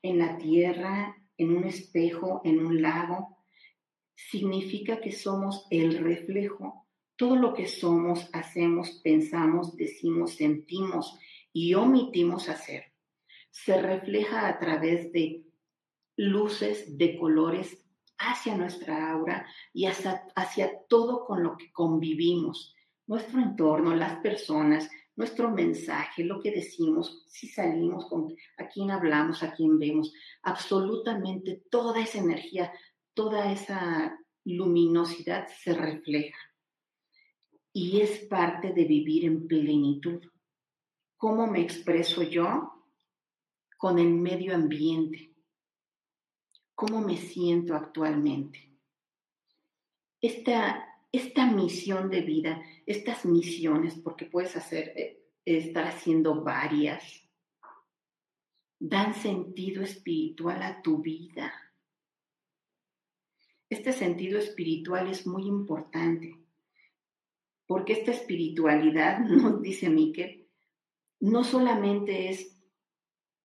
en la tierra, en un espejo, en un lago. Significa que somos el reflejo. Todo lo que somos, hacemos, pensamos, decimos, sentimos y omitimos hacer, se refleja a través de luces de colores hacia nuestra aura y hacia, todo con lo que convivimos, nuestro entorno, las personas, nuestro mensaje, lo que decimos, si salimos, con, a quién hablamos, a quién vemos, absolutamente toda esa energía, toda esa luminosidad se refleja. Y es parte de vivir en plenitud. ¿Cómo me expreso yo? Con el medio ambiente cómo me siento actualmente. Esta, esta misión de vida, estas misiones, porque puedes hacer, eh, estar haciendo varias, dan sentido espiritual a tu vida. Este sentido espiritual es muy importante, porque esta espiritualidad, nos dice Miquel, no solamente es,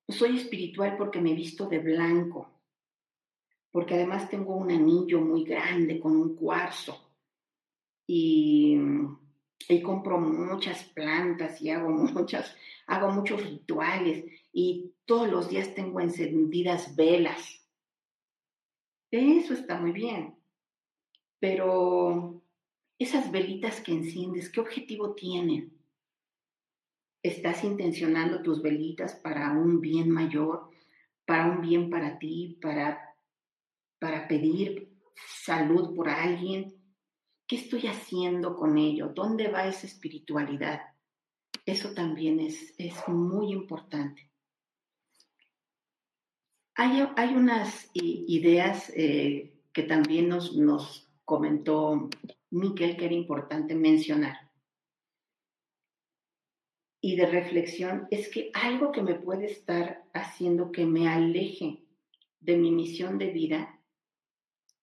soy espiritual porque me visto de blanco, porque además tengo un anillo muy grande con un cuarzo y, y compro muchas plantas y hago muchas, hago muchos rituales y todos los días tengo encendidas velas. Eso está muy bien, pero esas velitas que enciendes, ¿qué objetivo tienen? ¿Estás intencionando tus velitas para un bien mayor, para un bien para ti, para para pedir salud por alguien, ¿qué estoy haciendo con ello? ¿Dónde va esa espiritualidad? Eso también es, es muy importante. Hay, hay unas ideas eh, que también nos, nos comentó Miquel que era importante mencionar. Y de reflexión es que algo que me puede estar haciendo que me aleje de mi misión de vida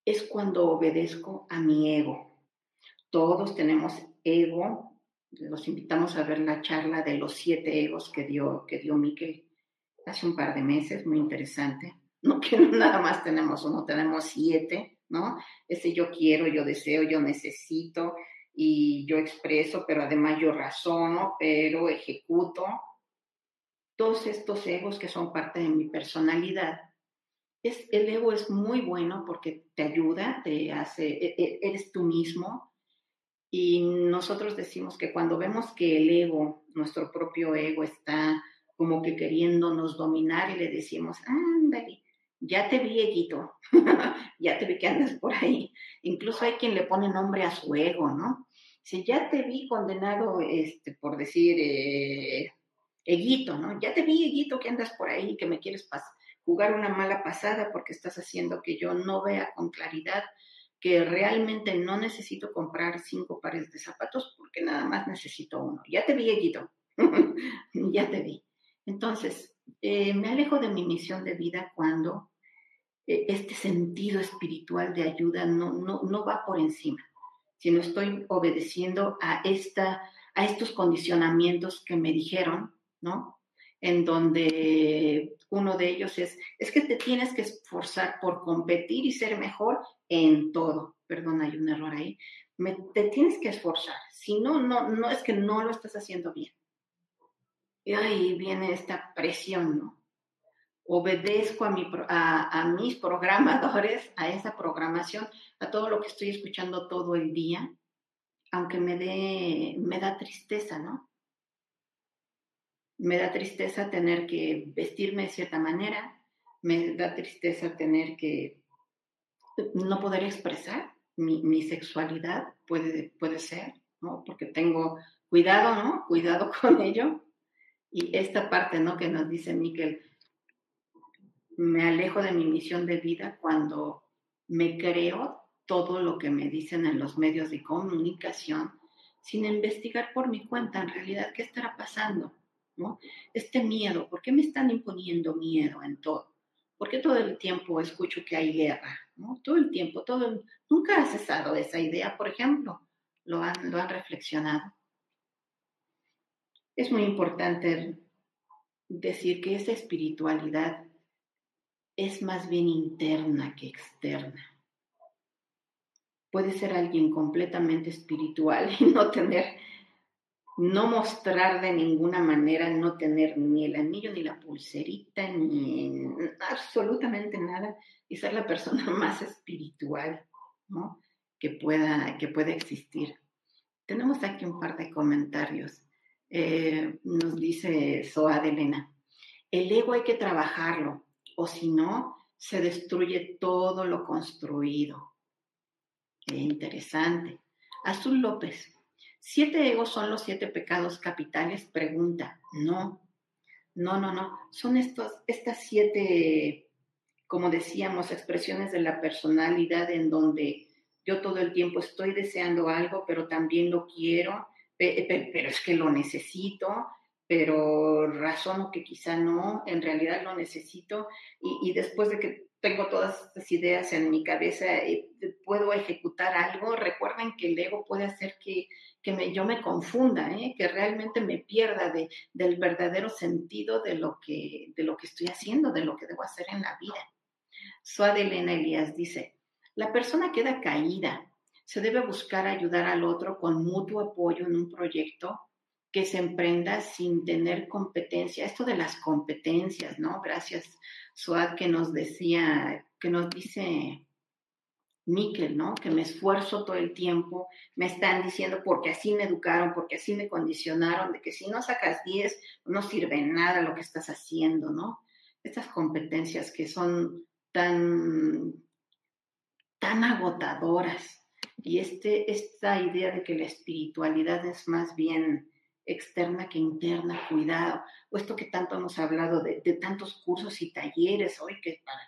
es cuando obedezco a mi ego. Todos tenemos ego. Los invitamos a ver la charla de los siete egos que dio, que dio Miquel hace un par de meses, muy interesante. No que nada más tenemos uno, tenemos siete, ¿no? Ese yo quiero, yo deseo, yo necesito y yo expreso, pero además yo razono, pero ejecuto. Todos estos egos que son parte de mi personalidad el ego es muy bueno porque te ayuda, te hace, e, e, eres tú mismo. Y nosotros decimos que cuando vemos que el ego, nuestro propio ego, está como que queriéndonos dominar y le decimos, ándale, ya te vi, Eguito, ya te vi que andas por ahí. Incluso hay quien le pone nombre a su ego, ¿no? Si ya te vi condenado, este, por decir, eh, Eguito, ¿no? Ya te vi, Eguito, que andas por ahí, que me quieres jugar una mala pasada porque estás haciendo que yo no vea con claridad que realmente no necesito comprar cinco pares de zapatos porque nada más necesito uno. Ya te vi, Eguito, ya te vi. Entonces, eh, me alejo de mi misión de vida cuando eh, este sentido espiritual de ayuda no, no, no va por encima, sino estoy obedeciendo a, esta, a estos condicionamientos que me dijeron, ¿no? En donde uno de ellos es, es que te tienes que esforzar por competir y ser mejor en todo. Perdón, hay un error ahí. te tienes que esforzar. Si no, no, no es que no lo estás haciendo bien. Y ahí viene esta presión, ¿no? obedezco a, mi, a, mis programadores, a esa programación, a todo lo que estoy escuchando todo el día, aunque me dé, me da tristeza, ¿no? Me da tristeza tener que vestirme de cierta manera, me da tristeza tener que no poder expresar mi, mi sexualidad, puede, puede ser, ¿no? Porque tengo cuidado, ¿no? Cuidado con ello. Y esta parte, ¿no? Que nos dice Miquel, me alejo de mi misión de vida cuando me creo todo lo que me dicen en los medios de comunicación sin investigar por mi cuenta en realidad qué estará pasando, ¿no? Este miedo, ¿por qué me están imponiendo miedo en todo? ¿Por qué todo el tiempo escucho que hay guerra? Todo el tiempo, todo nunca ha cesado esa idea, por ejemplo, lo han, lo han reflexionado. Es muy importante decir que esa espiritualidad es más bien interna que externa. Puede ser alguien completamente espiritual y no tener, no mostrar de ninguna manera, no tener ni el anillo, ni la pulserita, ni absolutamente nada, y ser la persona más espiritual que, pueda, que pueda existir. Tenemos aquí un par de comentarios. Eh, nos dice Soa de Elena, el ego hay que trabajarlo, o si no, se destruye todo lo construido. Qué interesante. Azul López, ¿siete egos son los siete pecados capitales? Pregunta. No, no, no, no. Son estos, estas siete, como decíamos, expresiones de la personalidad en donde yo todo el tiempo estoy deseando algo, pero también lo quiero, pero es que lo necesito, pero razono que quizá no, en realidad lo necesito y, después de que tengo todas estas ideas en mi cabeza, eh, puedo ejecutar algo, recuerden que el ego puede hacer que, me, yo me confunda, ¿eh? que realmente me pierda de, del verdadero sentido de lo, que, de lo que estoy haciendo, de lo que debo hacer en la vida. Suade Elena Elías dice, la persona queda caída, se debe buscar ayudar al otro con mutuo apoyo en un proyecto que se emprenda sin tener competencia. Esto de las competencias, ¿no? Gracias, Suad, que nos decía, que nos dice Miquel, ¿no? Que me esfuerzo todo el tiempo, me están diciendo porque así me educaron, porque así me condicionaron, de que si no sacas 10, no sirve nada lo que estás haciendo, ¿no? Estas competencias que son tan, tan agotadoras. Y este, esta idea de que la espiritualidad es más bien externa que interna, cuidado, puesto que tanto hemos hablado de, tantos cursos y talleres hoy, que para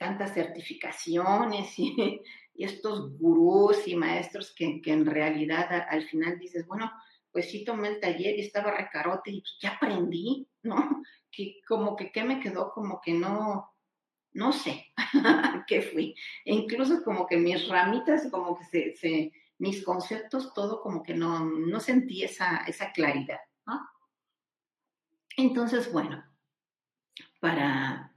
tantas certificaciones y, estos gurús y maestros que, en realidad al final dices, bueno, pues sí tomé el taller y estaba recarote y pues ya aprendí, ¿no? Que como que qué me quedó, como que no, no sé qué fui. E incluso como que mis ramitas como que se mis conceptos, todo como que no, no sentí esa, esa claridad. Entonces, bueno, para,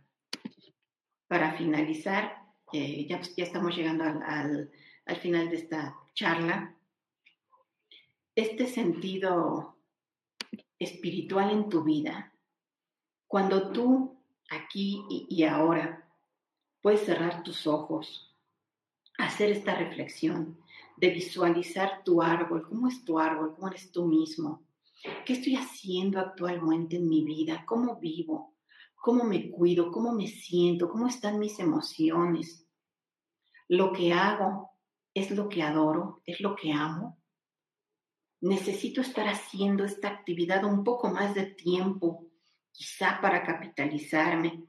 para finalizar, eh, ya, estamos llegando al, al, final de esta charla, este sentido espiritual en tu vida, cuando tú aquí y, y ahora puedes cerrar tus ojos, hacer esta reflexión de visualizar tu árbol, cómo es tu árbol, cómo eres tú mismo, qué estoy haciendo actualmente en mi vida, cómo vivo, cómo me cuido, cómo me siento, cómo están mis emociones. Lo que hago es lo que adoro, es lo que amo. Necesito estar haciendo esta actividad un poco más de tiempo, quizá para capitalizarme.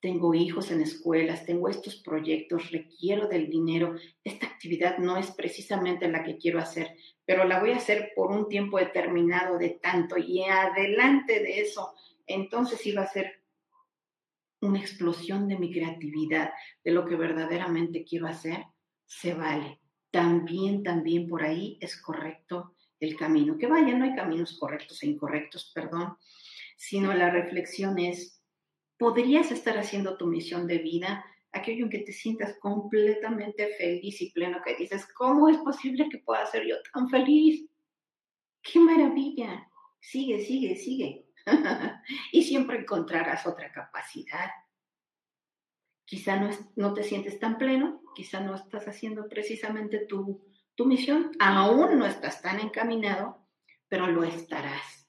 Tengo hijos en escuelas, tengo estos proyectos, requiero del dinero. Esta actividad no es precisamente la que quiero hacer, pero la voy a hacer por un tiempo determinado de tanto y adelante de eso, entonces iba a ser una explosión de mi creatividad, de lo que verdaderamente quiero hacer, se vale. También, también por ahí es correcto el camino. Que vaya, no hay caminos correctos e incorrectos, perdón, sino la reflexión es, ¿podrías estar haciendo tu misión de vida? Aquello en que te sientas completamente feliz y pleno, que dices, ¿cómo es posible que pueda ser yo tan feliz? ¡Qué maravilla! Sigue, sigue, sigue. y siempre encontrarás otra capacidad. Quizá no, no, te sientes tan pleno, quizá no estás haciendo precisamente tu, tu misión, aún no estás tan encaminado, pero lo estarás.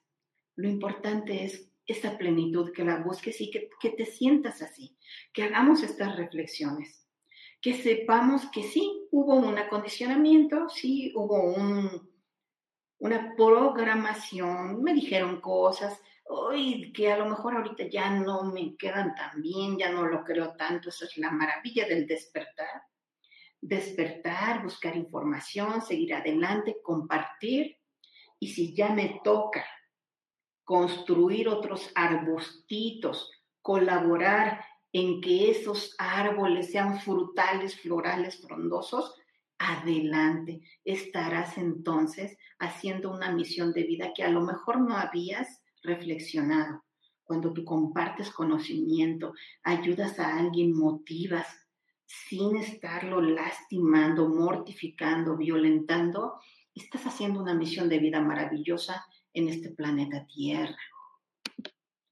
Lo importante es esa plenitud, que la busques y que, que te sientas así, que hagamos estas reflexiones, que sepamos que sí, hubo un acondicionamiento, sí, hubo un, una programación, me dijeron cosas, que a lo mejor ahorita ya no me quedan tan bien, ya no lo creo tanto, eso es la maravilla del despertar. Despertar, buscar información, seguir adelante, compartir. Y si ya me toca construir otros arbustitos, colaborar en que esos árboles sean frutales, florales, frondosos, adelante. Estarás entonces haciendo una misión de vida que a lo mejor no habías reflexionado, cuando tú compartes conocimiento, ayudas a alguien, motivas, sin estarlo lastimando, mortificando, violentando, estás haciendo una misión de vida maravillosa en este planeta Tierra.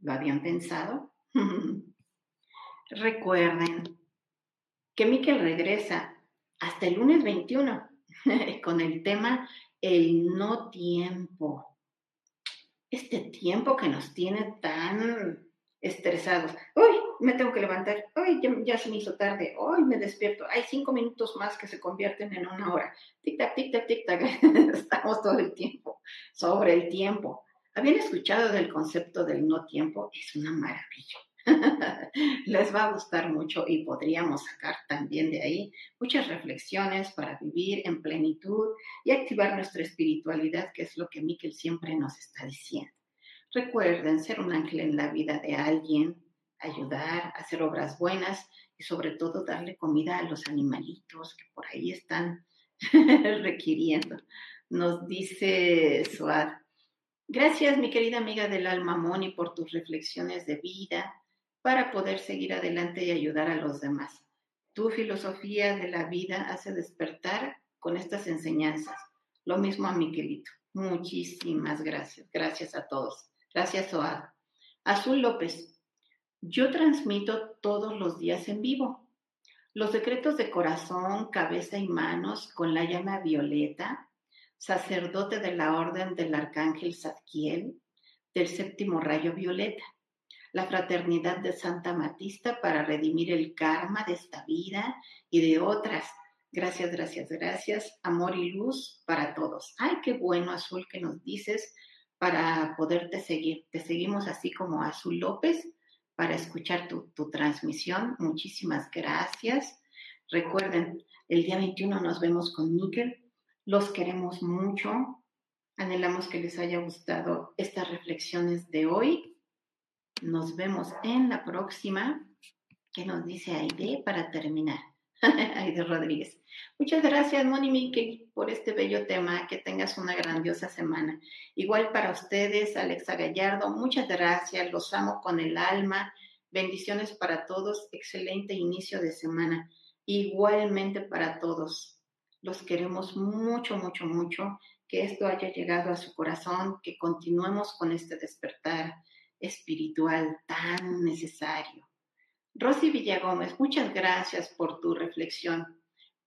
¿Lo habían pensado? Recuerden que Miquel regresa hasta el lunes 21 con el tema el no tiempo este tiempo que nos tiene tan estresados. Hoy me tengo que levantar, hoy ya, se me hizo tarde, hoy me despierto, hay cinco minutos más que se convierten en una hora. Tic-tac, tic-tac, tic-tac, estamos todo el tiempo sobre el tiempo. ¿Habían escuchado del concepto del no tiempo? Es una maravilla. Les va a gustar mucho y podríamos sacar también de ahí muchas reflexiones para vivir en plenitud y activar nuestra espiritualidad, que es lo que Miquel siempre nos está diciendo. Recuerden ser un ángel en la vida de alguien, ayudar, hacer obras buenas y sobre todo darle comida a los animalitos que por ahí están requiriendo. Nos dice Suad. Gracias, mi querida amiga del alma Moni, por tus reflexiones de vida para poder seguir adelante y ayudar a los demás. Tu filosofía de la vida hace despertar con estas enseñanzas. Lo mismo a Miquelito. Muchísimas gracias. Gracias a todos. Gracias, Oad. Azul López. Yo transmito todos los días en vivo. Los secretos de corazón, cabeza y manos con la llama violeta, sacerdote de la orden del arcángel Zadkiel, del séptimo rayo violeta la fraternidad de Santa Matista para redimir el karma de esta vida y de otras. Gracias, gracias, gracias. Amor y luz para todos. Ay, qué bueno, Azul, que nos dices para poderte seguir. Te seguimos así como Azul López para escuchar tu, tu transmisión. Muchísimas gracias. Recuerden, el día 21 nos vemos con Níquel. Los queremos mucho. Anhelamos que les haya gustado estas reflexiones de hoy nos vemos en la próxima. ¿Qué nos dice Aide para terminar? Aide Rodríguez. Muchas gracias, Moni Miki, por este bello tema. Que tengas una grandiosa semana. Igual para ustedes, Alexa Gallardo, muchas gracias. Los amo con el alma. Bendiciones para todos. Excelente inicio de semana. Igualmente para todos. Los queremos mucho, mucho, mucho. Que esto haya llegado a su corazón. Que continuemos con este despertar espiritual tan necesario. Rosy Villagómez, muchas gracias por tu reflexión.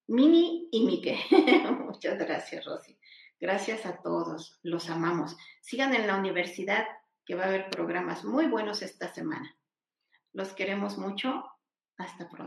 Mini y Mike, muchas gracias, Rosy. Gracias a todos, los amamos. Sigan en la universidad, que va a haber programas muy buenos esta semana. Los queremos mucho. Hasta pronto.